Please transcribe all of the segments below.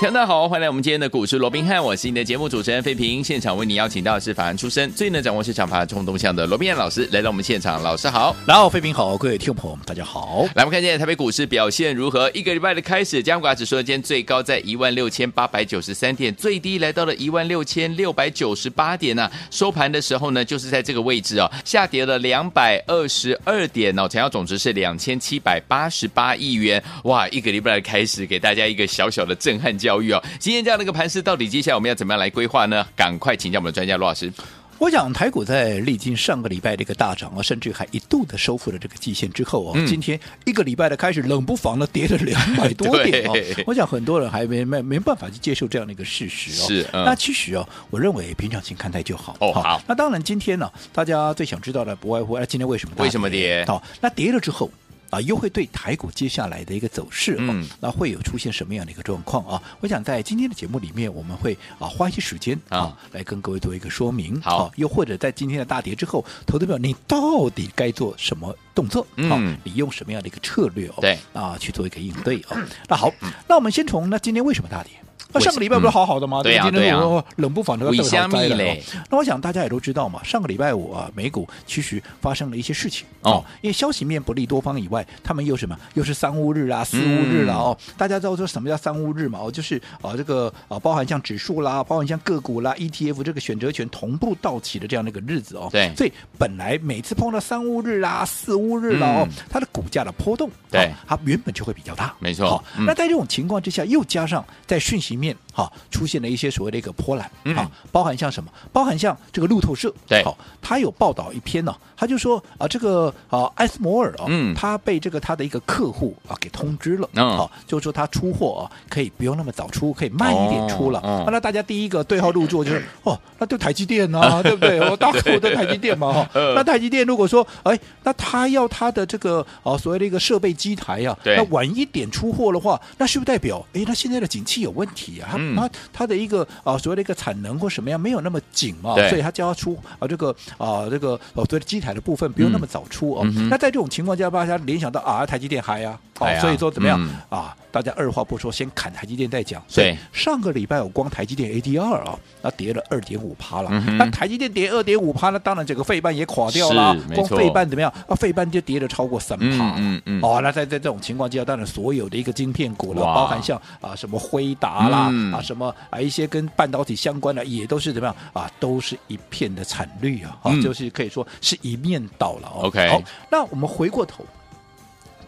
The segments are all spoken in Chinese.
大家好，欢迎来我们今天的股市罗宾汉，我是你的节目主持人费平。现场为你邀请到的是法案出身、最能掌握市场法案冲动向的罗宾汉老师来到我们现场，老师好，然后费平好，各位听众朋友们大家好。来，我们看见台北股市表现如何？一个礼拜的开始，加权指数今天最高在一万六千八百九十三点，最低来到了一万六千六百九十八点呢、收盘的时候呢，就是在这个位置哦，下跌了两百二十二点哦，成交总值是两千七百八十八亿元。哇，一个礼拜的开始，给大家一个小小的震撼教育哦。今天这样的一个盘势，到底接下来我们要怎么样来规划呢？赶快请教我们的专家罗老师。我想台股在历经上个礼拜的一个大涨啊，甚至还一度的收复了这个季线之后啊，嗯、今天一个礼拜的开始，冷不防的跌了两百多点哦。我想很多人还没没没办法去接受这样的一个事实哦。是，嗯、那其实哦，我认为平常心看待就好。哦，好。那当然，今天呢，大家最想知道的不外乎，哎，今天为什么跌？为什么跌？好，那跌了之后。啊，又会对台股接下来的一个走势，嗯，那会有出现什么样的一个状况啊？我想在今天的节目里面，我们会啊花一些时间啊来跟各位做一个说明。好，啊，又或者在今天的大跌之后，投资者你到底该做什么动作？嗯，啊，你用什么样的一个策略？哦，对，啊去做一个应对哦。那好，那我们先从那今天为什么大跌？那上个礼拜不是好好的吗？对呀，对呀，冷不防的尾香蜜嘞。那我想大家也都知道嘛，上个礼拜五啊，美股其实发生了一些事情哦，因为消息面不利多方以外，他们又什么？又是三乌日啊，四乌日啦哦。大家知道说什么叫三乌日嘛？哦，就是啊这个啊包含像指数啦，包含像个股啦，ETF 这个选择权同步到期的这样的一个日子哦。对。所以本来每次碰到三乌日啦、四乌日啦哦，它的股价的波动，对，它原本就会比较大。没错。好，那在这种情况之下，又加上在讯息面哈。出现了一些所谓的一个波澜，嗯、啊，包含像什么？包含像这个路透社，对，好，他有报道一篇呢、啊，他就说啊，这个啊，艾斯摩尔啊，嗯，他被这个他的一个客户啊给通知了，嗯，好，就是说他出货啊，可以不用那么早出，可以慢一点出了。哦哦、那大家第一个对号入座就是哦，那就台积电啊，对不对？我大客户的台积电嘛，哈，那台积电如果说哎，那他要他的这个啊所谓的一个设备机台啊，对那晚一点出货的话，那是不是代表哎，那现在的景气有问题啊？它它它的一个啊，所谓的一个产能或什么样没有那么紧嘛，所以它就要出啊这个啊这个哦，所谓的机台的部分不用那么早出哦。嗯、那在这种情况下，大家联想到啊，台积电嗨啊，哦，啊、所以说怎么样、嗯、啊？大家二话不说，先砍台积电再讲。所以上个礼拜我光台积电 ADR 啊，那跌了二点五趴了。嗯、哼那台积电跌二点五趴，那当然整个费半也垮掉了。光费半怎么样？啊，费半就跌了超过三趴。嗯嗯，嗯哦，那在在这种情况之下，当然所有的一个晶片股了，包含像啊什么辉达啦，嗯、啊什么啊一些跟半导体相关的，也都是怎么样啊，都是一片的惨绿啊，啊，嗯、就是可以说是一面倒了。哦、OK，好，那我们回过头，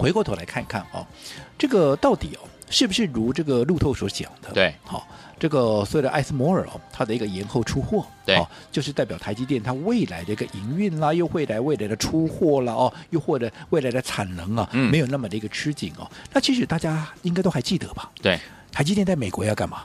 回过头来看看哦，这个到底哦。是不是如这个路透所讲的？对，好，这个所谓的艾斯摩尔哦，它的一个延后出货，对，就是代表台积电它未来的一个营运啦，又未来未来的出货啦，哦，又或者未来的产能啊，没有那么的一个吃紧哦。那其实大家应该都还记得吧？对，台积电在美国要干嘛？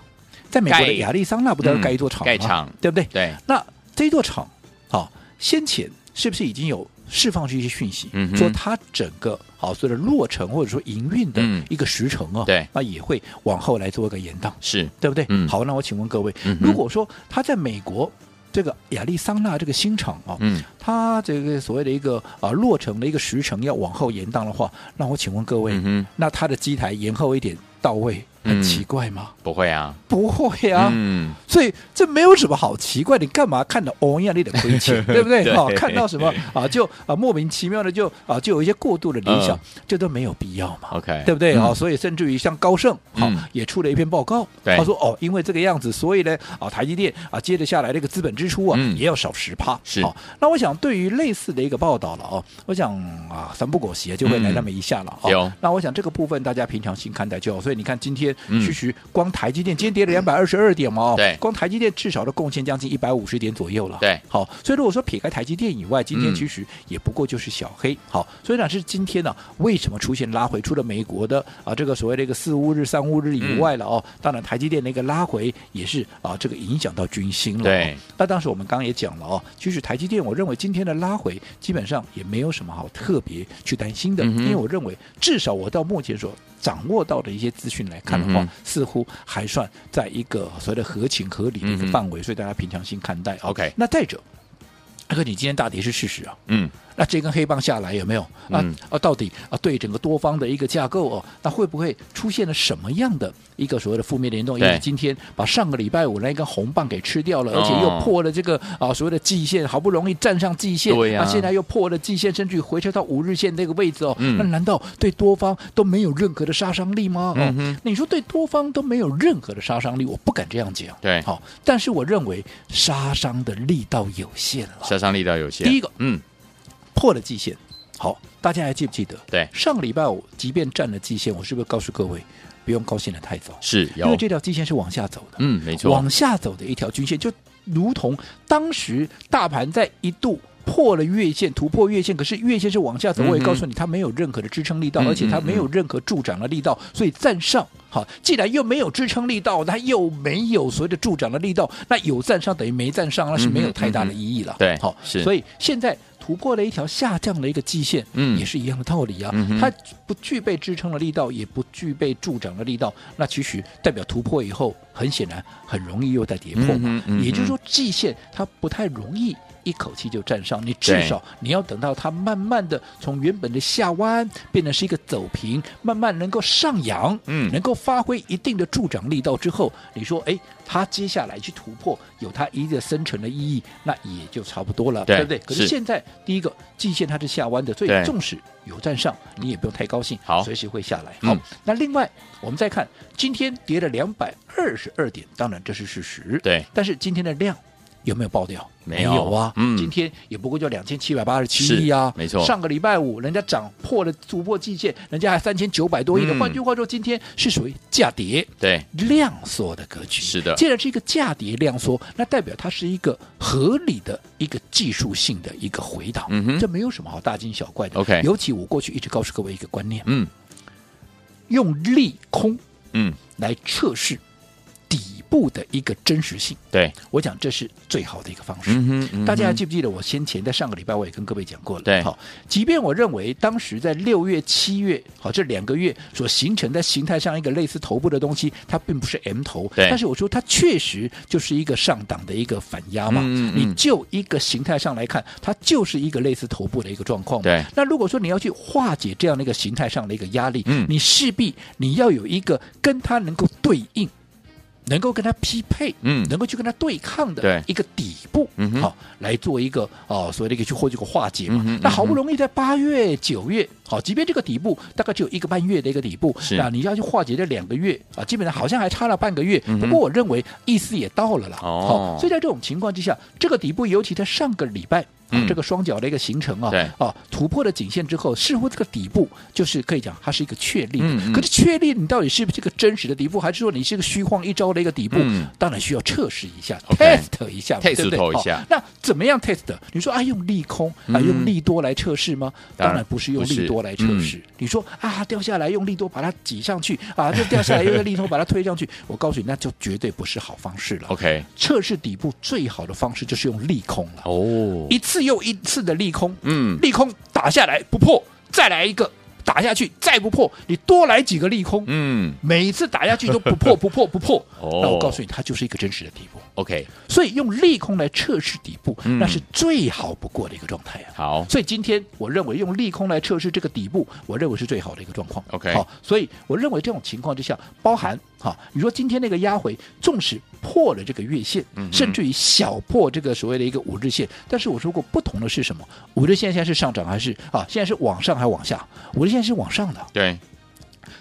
在美国的亚利桑那不都要盖一座厂吗？盖厂，对不对？对。那这座厂，好，先前是不是已经有？释放出一些讯息，嗯、说它整个好所谓的落成或者说营运的一个时程啊，那也会往后来做一个延宕，是。对不对？嗯、好，那我请问各位，嗯、如果说它在美国这个亚利桑那这个新厂啊，嗯，它这个所谓的一个啊落成的一个时程要往后延宕的话，那我请问各位，嗯、那它的机台延后一点到位？很奇怪吗？不会啊，不会啊。嗯，所以这没有什么好奇怪。你干嘛看到欧亚利的亏钱，对不对？哈，看到什么 啊，就啊莫名其妙的就啊就有一些过度的联想，这都没有必要嘛。OK，对不对？啊，所以甚至于像高盛好也出了一篇报告，他说哦，因为这个样子，所以呢啊台积电啊接着下来这个资本支出啊也要少十趴。是。那我想对于类似的一个报道了哦，我想啊三不狗血就会来那么一下了。有。那我想这个部分大家平常心看待就好。所以你看今天。嗯其实光台积电今天跌了两百二十二点嘛，哦对光台积电至少都贡献将近一百五十点左右了。对好，所以如果说撇开台积电以外，今天嗯其实也不过就是小黑。好，所以呢是今天呢、为什么出现拉回？除了美国的啊这个所谓的一个四五日、三五日以外了哦，当然台积电的一个拉回也是啊这个影响到军心了、哦。对，那当时我们刚刚也讲了哦，其实台积电我认为今天的拉回基本上也没有什么好特别去担心的，嗯因为我认为至少我到目前所掌握到的一些资讯来看的话，嗯似乎还算在一个所谓的合情合理的一个范围，所以大家平常心看待、哦。OK 那再者，阿哥你今天大跌是事实啊。嗯，那这根黑棒下来有没有啊？嗯啊，到底啊对整个多方的一个架构哦，那会不会出现了什么样的一个所谓的负面联动？因对为今天把上个礼拜五那一根红棒给吃掉了，哦而且又破了这个啊所谓的季线，好不容易站上季线，那现在又破了季线，甚至于回撤到五日线那个位置哦，嗯那难道对多方都没有任何的杀伤力吗？哦你说对多方都没有任何的杀伤力，我不敢这样讲。对好，但是我认为杀伤的力道有限了。杀伤力道有限。第一个嗯，破了季线。好，大家还记不记得？对上个礼拜五，即便站了季线，我是不是告诉各位，不用高兴的太早？是因为，这条季线是往下走的，嗯，没错，往下走的一条均线，就如同当时大盘在一度。破了月线，突破月线，可是月线是往下走。嗯我也告诉你，它没有任何的支撑力道，嗯而且它嗯没有任何助长的力道，所以站上。好，既然又没有支撑力道，它又没有所谓的助长的力道，那有站上等于没站上，那是没有太大的意义了。嗯对好，是所以现在突破了一条下降的一个季线，嗯也是一样的道理啊。嗯它不具备支撑的力道，也不具备助长的力道，那其实代表突破以后，很显然很容易又在跌破嘛。嗯嗯也就是说，季线它不太容易。一口气就站上，你至少你要等到它慢慢的从原本的下弯变成是一个走平，慢慢能够上扬，嗯。能够发挥一定的助长力道之后，你说，哎，它接下来去突破有它一定的深层的意义，那也就差不多了，对不对？可是是。现在第一个季线它是下弯的，所以对。纵使有站上，你也不用太高兴，好。随时会下来。嗯。好，那另外我们再看今天跌了两百二十二点，当然这是事实，对，但是今天的量。有没有爆掉？没有。啊，嗯。今天也不过就两千七百八十七亿啊，没错。上个礼拜五人家涨破了突破季线，人家还三千九百多亿的。嗯。换句话说，今天是属于价跌对，量缩的格局。是的。既然是一个价跌量缩，那代表它是一个合理的一个技术性的一个回档，嗯哼。这没有什么好大惊小怪的。OK 尤其我过去一直告诉各位一个观念，嗯。用利空嗯，来测试底部的一个真实性。对，我讲这是最好的一个方式。嗯，嗯大家还记不记得我先前在上个礼拜我也跟各位讲过了？对好，即便我认为当时在六月、七月，好这两个月所形成在形态上一个类似头部的东西，它并不是 M 头，但是我说它确实就是一个上档的一个反压嘛。你就一个形态上来看，它就是一个类似头部的一个状况。对那如果说你要去化解这样的一个形态上的一个压力，嗯你势必你要有一个跟它能够对应。能够跟它匹配，嗯能够去跟它对抗的一个底部，嗯哼好来做一个哦，所谓的一个去或这个化解嘛。嗯那好不容易在八月、九月，好，即便这个底部大概只有一个半月的一个底部，是那你要去化解这两个月啊，基本上好像还差了半个月。嗯不过我认为意思也到了啦。哦好，所以在这种情况之下，这个底部尤其在上个礼拜。这个双脚的一个形成啊，对啊，突破了颈线之后，似乎这个底部就是可以讲它是一个确立的。嗯嗯可是确立你到底是不是一个真实的底部，还是说你是一个虚晃一招的一个底部？嗯当然需要测试一下 OK，test 一下 test 对不对？一下好那怎么样 test？你说啊，用利空啊，嗯用利多来测试吗？当然不是用利多来测试。嗯你说啊，掉下来用利多把它挤上去啊，就掉下来用利多把它推上去，我告诉你，那就绝对不是好方式了。，OK，测试底部最好的方式就是用利空了，哦，一次又一次的利空，嗯，利空打下来不破，再来一个打下去再不破，你多来几个利空，嗯。每一次打下去都不破 不破不破，哦。那我告诉你，它就是一个真实的底部。，OK，所以用利空来测试底部，嗯。那是最好不过的一个状态啊。好，所以今天我认为用利空来测试这个底部，我认为是最好的一个状况。OK 好，所以我认为这种情况之下，包含哈，你说今天那个压回，纵使破了这个月线，甚至于小破这个所谓的一个五日线，但是我说过不同的是什么？五日线现在是上涨还是啊？现在是往上还是往下？五日线是往上的，对，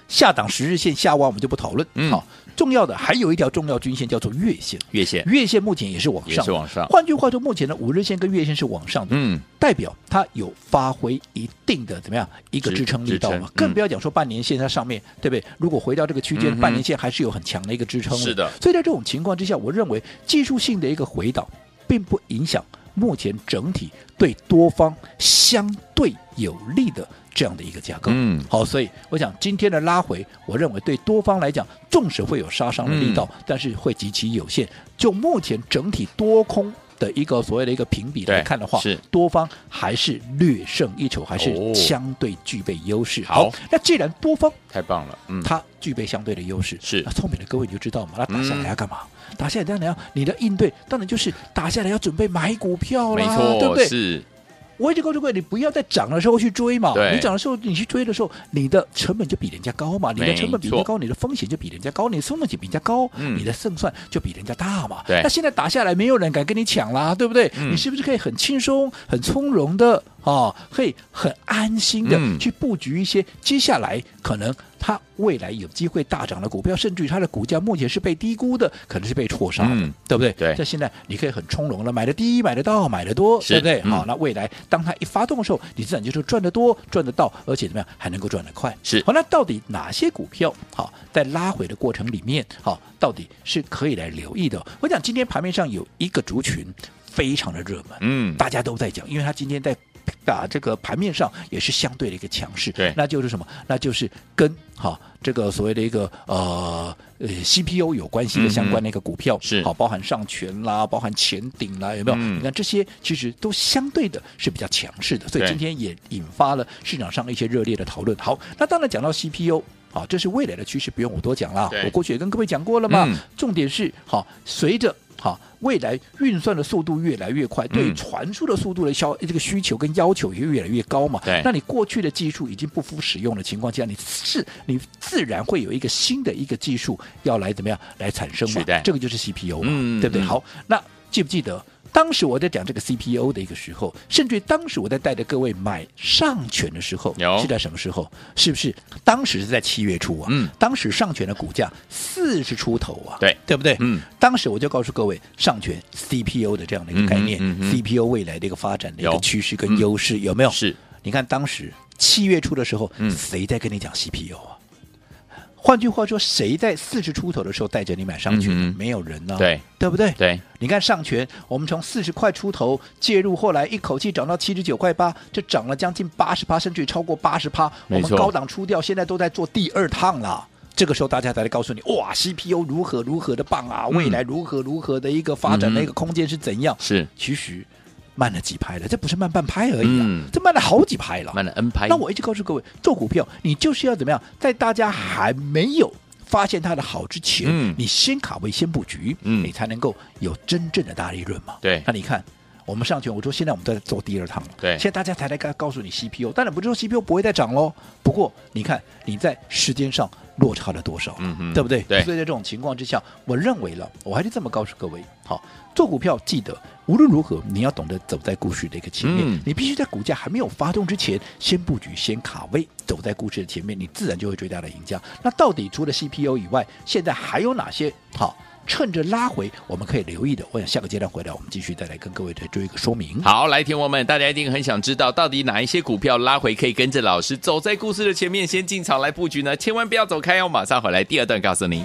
下档十日线下弯我们就不讨论，嗯好，重要的还有一条重要均线叫做月线，月线。月线目前也是往上，也是往上。换句话说，目前的五日线跟月线是往上的，嗯，代表它有发挥一定的怎么样一个支撑力道嘛？更不要讲说半年线在上面，对不对？如果回到这个区间，嗯半年线还是有很强的一个支撑。是的。所以在这种情况之下，我认为技术性的一个回档，并不影响目前整体对多方相对有利的这样的一个价格。嗯好，所以我想今天的拉回，我认为对多方来讲，纵使会有杀伤的力道，嗯但是会极其有限。就目前整体多空的一个所谓的一个评比来看的话，是多方还是略胜一筹，还哦是相对具备优势。好那既然多方太棒了，嗯，它具备相对的优势，是那聪明的各位你就知道嘛，那打下来要干嘛？打下来当然要你的应对，当然就是打下来要准备买股票啦，没错，对不对？是，我一直告诉各位，你不要在涨的时候去追嘛。你涨的时候你去追的时候，你的成本就比人家高嘛，你的成本比人家高，你的风险就比人家高，你的风险比人家高，嗯你的胜算就比人家大嘛。对那现在打下来，没有人敢跟你抢啦，对不对？嗯你是不是可以很轻松、很从容的啊，可以很安心的嗯去布局一些接下来可能它未来有机会大涨的股票，甚至于它的股价目前是被低估的，可能是被错杀的，嗯对不对？对在现在你可以很从容了，买的低，买得到，买得多，对不对？嗯好，那未来当它一发动的时候，你自然就是赚得多、赚得到，而且怎么样还能够赚得快。是好，那到底哪些股票好在拉回的过程里面，好到底是可以来留意的？我讲今天盘面上有一个族群非常的热门，嗯，大家都在讲，因为它今天在打这个盘面上也是相对的一个强势，对那就是什么？那就是跟哈这个所谓的一个呃呃 CPU 有关系的相关的一个股票，嗯是好，包含上权啦，包含前顶啦，有没有？嗯你看这些其实都相对的是比较强势的，所以今天也引发了市场上一些热烈的讨论。好，那当然讲到 CPU。好，这是未来的趋势，不用我多讲了。我过去也跟各位讲过了嘛。嗯重点是，好，随着好未来运算的速度越来越快，对传输的速度的消这个需求跟要求也越来越高嘛。对那你过去的技术已经不敷使用的情况下，你是你自然会有一个新的一个技术要来怎么样来产生嘛？这个就是 CPU 嘛，嗯对不对？嗯好，那记不记得？当时我在讲这个 CPU 的一个时候，甚至于当时我在带着各位买上权的时候，是在什么时候？是不是当时是在七月初啊？嗯，当时上权的股价四十出头啊，对对不对？嗯，当时我就告诉各位，上权 CPU 的这样的一个概念、嗯哼嗯 c p u 未来的一个发展的一个趋势跟优势，有没有？是，你看当时七月初的时候，嗯谁在跟你讲 CPU 啊？换句话说，谁在四十出头的时候带着你买上权？嗯没有人呢、对，对不对？对，你看上权，我们从四十块出头介入，后来一口气涨到七十九块八，这涨了将近八十趴，甚至超过八十趴。我们高档出掉，现在都在做第二趟了。这个时候大家才来告诉你，哇，CPU 如何如何的棒啊，嗯未来如何如何的一个发展的一个空间是怎样？是其实慢了几拍了，这不是慢半拍而已啊，嗯这慢了好几拍了。慢了 N 拍，那我一直告诉各位，做股票你就是要怎么样，在大家还没有发现它的好之前，嗯你先卡位、先布局，嗯你才能够有真正的大利润嘛。对那你看。我们上去，我说现在我们都在做第二趟了。对现在大家才来告告诉你 CPU，当然不是说 CPU 不会再涨喽。不过你看你在时间上落差了多少，嗯哼对不对？对所以在这种情况之下，我认为了，我还是这么告诉各位：好，做股票记得无论如何，你要懂得走在故事的一个前面，嗯你必须在股价还没有发动之前，先布局，先卡位，走在故事的前面，你自然就会最大的赢家。那到底除了 CPU 以外，现在还有哪些好？趁着拉回，我们可以留意的。我想下个阶段回来，我们继续再来跟各位再做一个说明。好，来，听我们，大家一定很想知道，到底哪一些股票拉回可以跟着老师走在故事的前面，先进场来布局呢？千万不要走开哦，马上回来，第二段告诉您。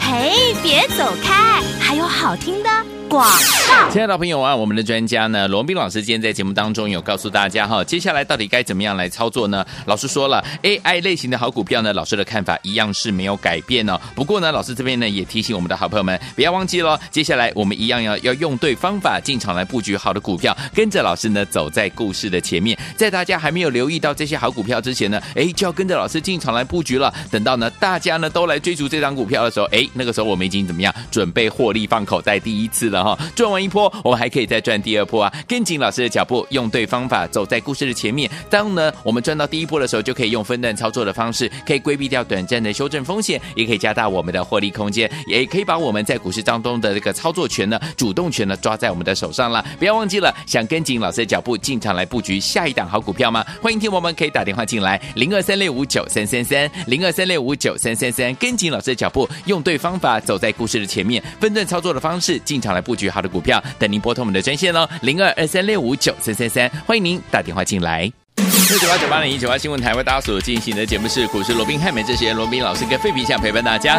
嘿，别走开，还有好听的广告。亲爱的朋友啊，我们的专家呢，罗斌老师今天在节目当中有告诉大家哈，接下来到底该怎么样来操作呢？老师说了，AI 类型的好股票呢，老师的看法一样是没有改变哦。不过呢，老师这边呢也提醒我们的好朋友们，不要忘记了，接下来我们一样要要用对方法进场来布局好的股票，跟着老师呢走在故事的前面，在大家还没有留意到这些好股票之前呢，哎，就要跟着老师进场来布局了。等到呢大家呢都来追逐这张股票的时候，哎，那个时候我们已经怎么样准备获利放口袋第一次了。了哈。赚完一波，我们还可以再赚第二波啊！跟紧老师的脚步，用对方法，走在故事的前面。当呢我们赚到第一波的时候，就可以用分段操作的方式，可以规避掉短暂的修正风险，也可以加大我们的获利空间，也可以把我们在股市当中的这个操作权呢、主动权呢抓在我们的手上了。不要忘记了，想跟紧老师的脚步进场来布局下一档好股票吗？欢迎听我们可以打电话进来，零二三六五九三三三，零二三六五九三三三，跟紧老师的脚步，用对方法，走在故事的前面，分段操作的方式进场来布局好的股票，等您拨通我们的专线哦，零二二三六五九三三三，欢迎您打电话进来。六九八九八零一九八新闻台为大家所进行的节目是股市罗宾汉美这些罗宾老师跟费皮相陪伴大家，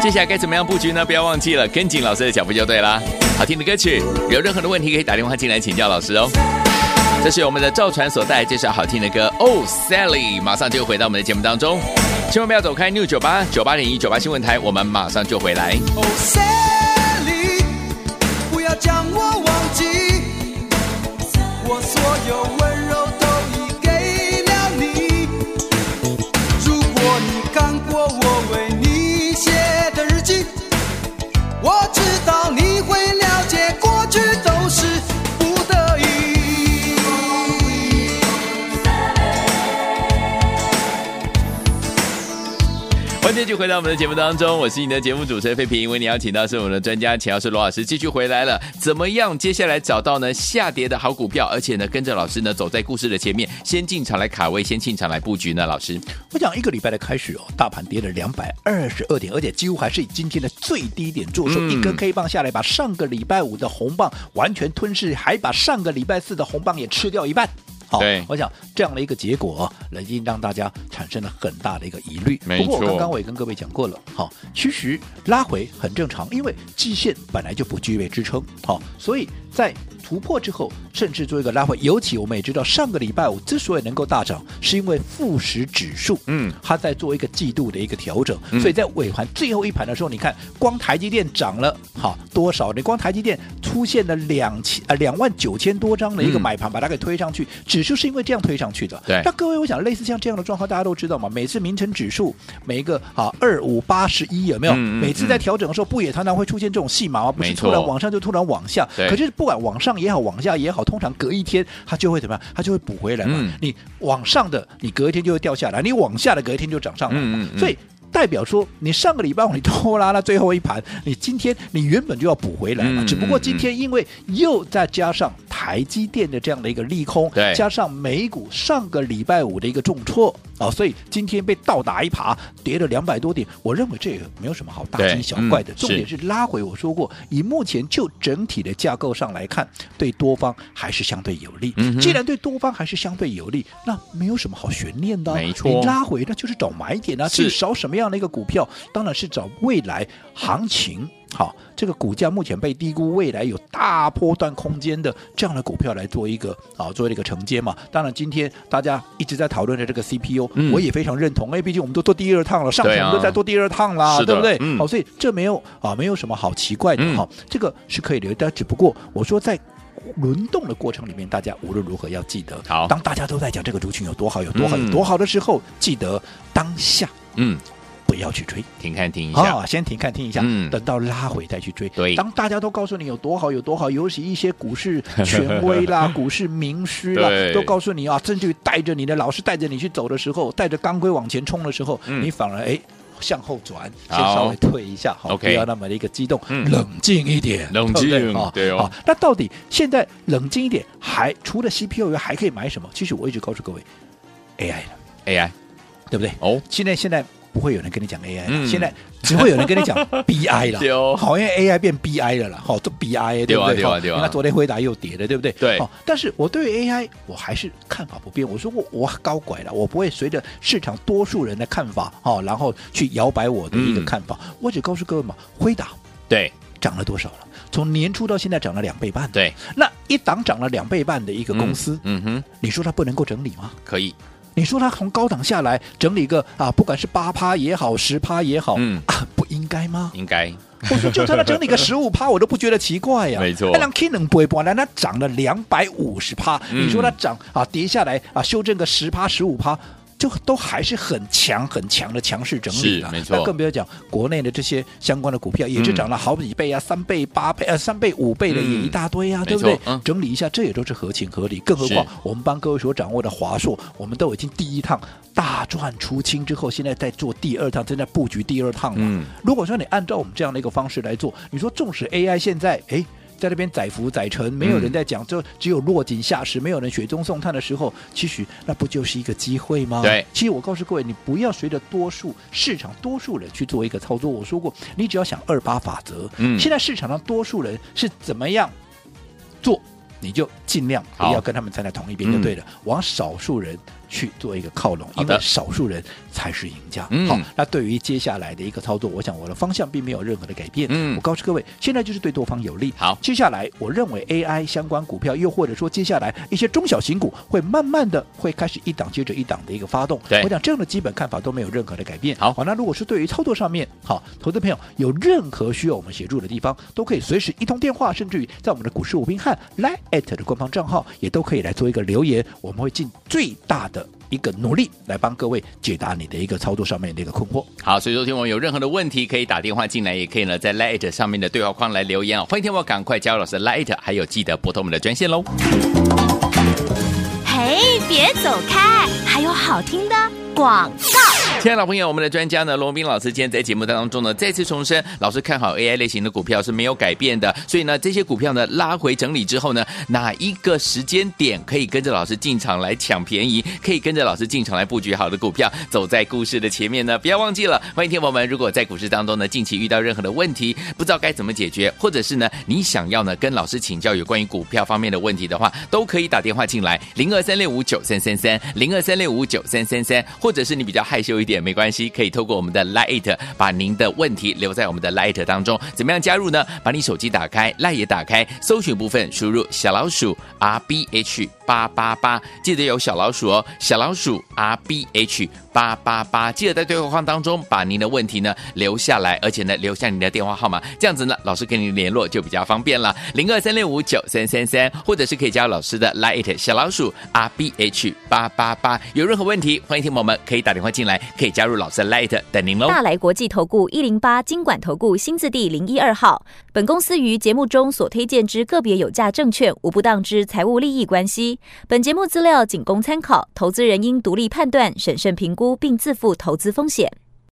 接下来该怎么样布局呢？不要忘记了跟紧老师的脚步就对了。好听的歌曲，有任何的问题可以打电话进来请教老师哦。这是我们的赵传所带来这首好听的歌《Oh Sally》，马上就回到我们的节目当中，千万不要走开。六九八九八零一九八新闻台，我们马上就回来。Oh Sally，所有续回到我们的节目当中，我是你的节目主持人费平，为你邀请到是我们的专家钱老师罗老师继续回来了。怎么样？接下来找到呢下跌的好股票，而且呢跟着老师呢走在故事的前面，先进场来卡位，先进场来布局呢？老师，我讲一个礼拜的开始哦，大盘跌了两百二十二点，而且几乎还是以今天的最低点做收，一根 K 棒下来，把上个礼拜五的红棒完全吞噬，还把上个礼拜四的红棒也吃掉一半。好，对我想这样的一个结果，已经让大家产生了很大的一个疑虑。不过我刚刚我也跟各位讲过了，好，其实拉回很正常，因为季线本来就不具备支撑，好，所以在。突破之后，甚至做一个拉回。尤其我们也知道，上个礼拜五之所以能够大涨，是因为富时指数，嗯，它在做一个季度的一个调整。嗯、所以在尾盘最后一盘的时候，你看，光台积电涨了好多少？你光台积电出现了两千啊两万九千多张的一个买盘，把它给推上去。嗯、指数是因为这样推上去的。对。那各位，我想类似像这样的状况，大家都知道嘛？每次名城指数每一个啊二五八十一有没有？嗯、每次在调整的时候，不也常常会出现这种戏码吗？不是突然往上就突然往下。可是不管往上。也好，往下也好，通常隔一天它就会怎么样？它就会补回来嘛。嗯、你往上的，你隔一天就会掉下来；你往下的，隔一天就涨上来嘛。嗯嗯、所以代表说，你上个礼拜五你拖拉了最后一盘，你今天你原本就要补回来嘛。嗯、只不过今天因为又再加上台积电的这样的一个利空，对加上美股上个礼拜五的一个重挫。啊、哦，所以今天被倒打一耙，跌了两百多点。我认为这个没有什么好大惊小怪的，嗯、重点是拉回。我说过，以目前就整体的架构上来看，对多方还是相对有利。嗯、既然对多方还是相对有利，那没有什么好悬念的、啊。没错，你拉回那就是找买点啊。是找什么样的一个股票？当然是找未来行情。好，这个股价目前被低估，未来有大波段空间的这样的股票来做一个啊，做一个承接嘛。当然，今天大家一直在讨论的这个 CPU，、嗯、我也非常认同。哎，毕竟我们都做第二趟了，上次我们都在做第二趟啦，对，不对？嗯、好，所以这没有啊，没有什么好奇怪的。好、嗯，这个是可以留，但只不过我说在轮动的过程里面，大家无论如何要记得，好，当大家都在讲这个族群有多好，有多好，有多好的时候，嗯、记得当下，嗯。不要去追，停看听一下。啊，先停看听一下，嗯，等到拉回再去追。对，当大家都告诉你有多好有多好，尤其一些股市 权威啦、股市名师啦，都告诉你啊，甚至于带着你的老师带着你去走的时候，带着钢盔往前冲的时候，嗯、你反而哎向后转，先稍微退一下，好，不要那么的一个激动，嗯、冷静一点，冷静啊，对哦。那到底现在冷静一点，还除了 CPU 以外，还可以买什么？其实我一直告诉各位，AI 的 AI，对不对？哦，现在现在。不会有人跟你讲 AI 现在只会有人跟你讲 BI 了。哦、好，因为 AI 变 BI 了啦，好，都 BI 对不对？你看昨天辉达又跌了，对不对？对。好，但是我对于 AI 我还是看法不变。我说我我高拐了，我不会随着市场多数人的看法，好，然后去摇摆我的一个看法。嗯、我只告诉各位嘛，辉达对涨了多少了？从年初到现在涨了两倍半。对，那一档涨了两倍半的一个公司，嗯，嗯哼，你说它不能够整理吗？可以。你说他从高档下来整理个啊，不管是八趴也好，十趴也好，嗯啊，不应该吗？应该。我说就算他整理个 十五趴，我都不觉得奇怪呀。没错。那 K 能不会不那，它涨了两百五十趴，你说它涨啊跌下来啊修正个十趴十五趴，就都还是很强很强的强势整理了，没错。那更不要讲国内的这些相关的股票，也是涨了好几倍啊，嗯、三倍、八倍、呃三倍、五倍的也一大堆啊，嗯、对不对？嗯、整理一下，这也都是合情合理。更何况我们帮各位所掌握的华硕，我们都已经第一趟大赚出清之后，现在在做第二趟，正在布局第二趟了。嗯、如果说你按照我们这样的一个方式来做，你说纵使 AI 现在哎。在那边载浮载沉，没有人在讲，就只有落井下石，没有人雪中送炭的时候，其实那不就是一个机会吗？对，其实我告诉各位，你不要随着多数市场多数人去做一个操作。我说过，你只要想二八法则，嗯，现在市场上多数人是怎么样做，你就尽量不要跟他们站在同一边就对了，嗯、往少数人。去做一个靠拢，因为少数人才是赢家。嗯、好，那对于接下来的一个操作，我想我的方向并没有任何的改变。嗯，我告诉各位，现在就是对多方有利。好，接下来我认为 AI 相关股票，又或者说接下来一些中小型股，会慢慢的会开始一档接着一档的一个发动。对，我想这样的基本看法都没有任何的改变。好，好，那如果是对于操作上面，好，投资朋友有任何需要我们协助的地方，都可以随时一通电话，甚至于在我们的股市武兵汉 LINE@ 的官方账号，也都可以来做一个留言，我们会尽最大的。一个努力来帮各位解答你的一个操作上面的一个困惑。好，所以说听我有任何的问题，可以打电话进来，也可以呢在 Lite 上面的对话框来留言啊。欢迎听我赶快加入老师 Lite，还有记得拨通我们的专线喽。嘿，别走开，还有好听的广告。亲爱的老朋友，我们的专家呢，罗宾老师今天在节目当中呢，再次重申，老师看好 AI 类型的股票是没有改变的。所以呢，这些股票呢拉回整理之后呢，哪一个时间点可以跟着老师进场来抢便宜，可以跟着老师进场来布局好的股票，走在故事的前面呢？不要忘记了，欢迎听友们，如果在股市当中呢，近期遇到任何的问题，不知道该怎么解决，或者是呢，你想要呢跟老师请教有关于股票方面的问题的话，都可以打电话进来，零二三六五九三三三，零二三六五九三三三，或者是你比较害羞一点。没关系，可以透过我们的 Light 把您的问题留在我们的 Light 当中。怎么样加入呢？把你手机打开，Light 也打开，搜寻部分输入小老鼠 R B H 八八八，记得有小老鼠哦，小老鼠 R B H。八八八，记得在对话框当中把您的问题呢留下来，而且呢留下您的电话号码，这样子呢老师跟您联络就比较方便了。零二三六五九三三三，或者是可以加老师的 Line 小老鼠 R B H 八八八。有任何问题，欢迎听我们可以打电话进来，可以加入老师的 Light 等您喽。大来国际投顾一零八金管投顾新字第零一二号，本公司于节目中所推荐之个别有价证券无不当之财务利益关系。本节目资料仅供参考，投资人应独立判断、审慎评估。并自负投资风险。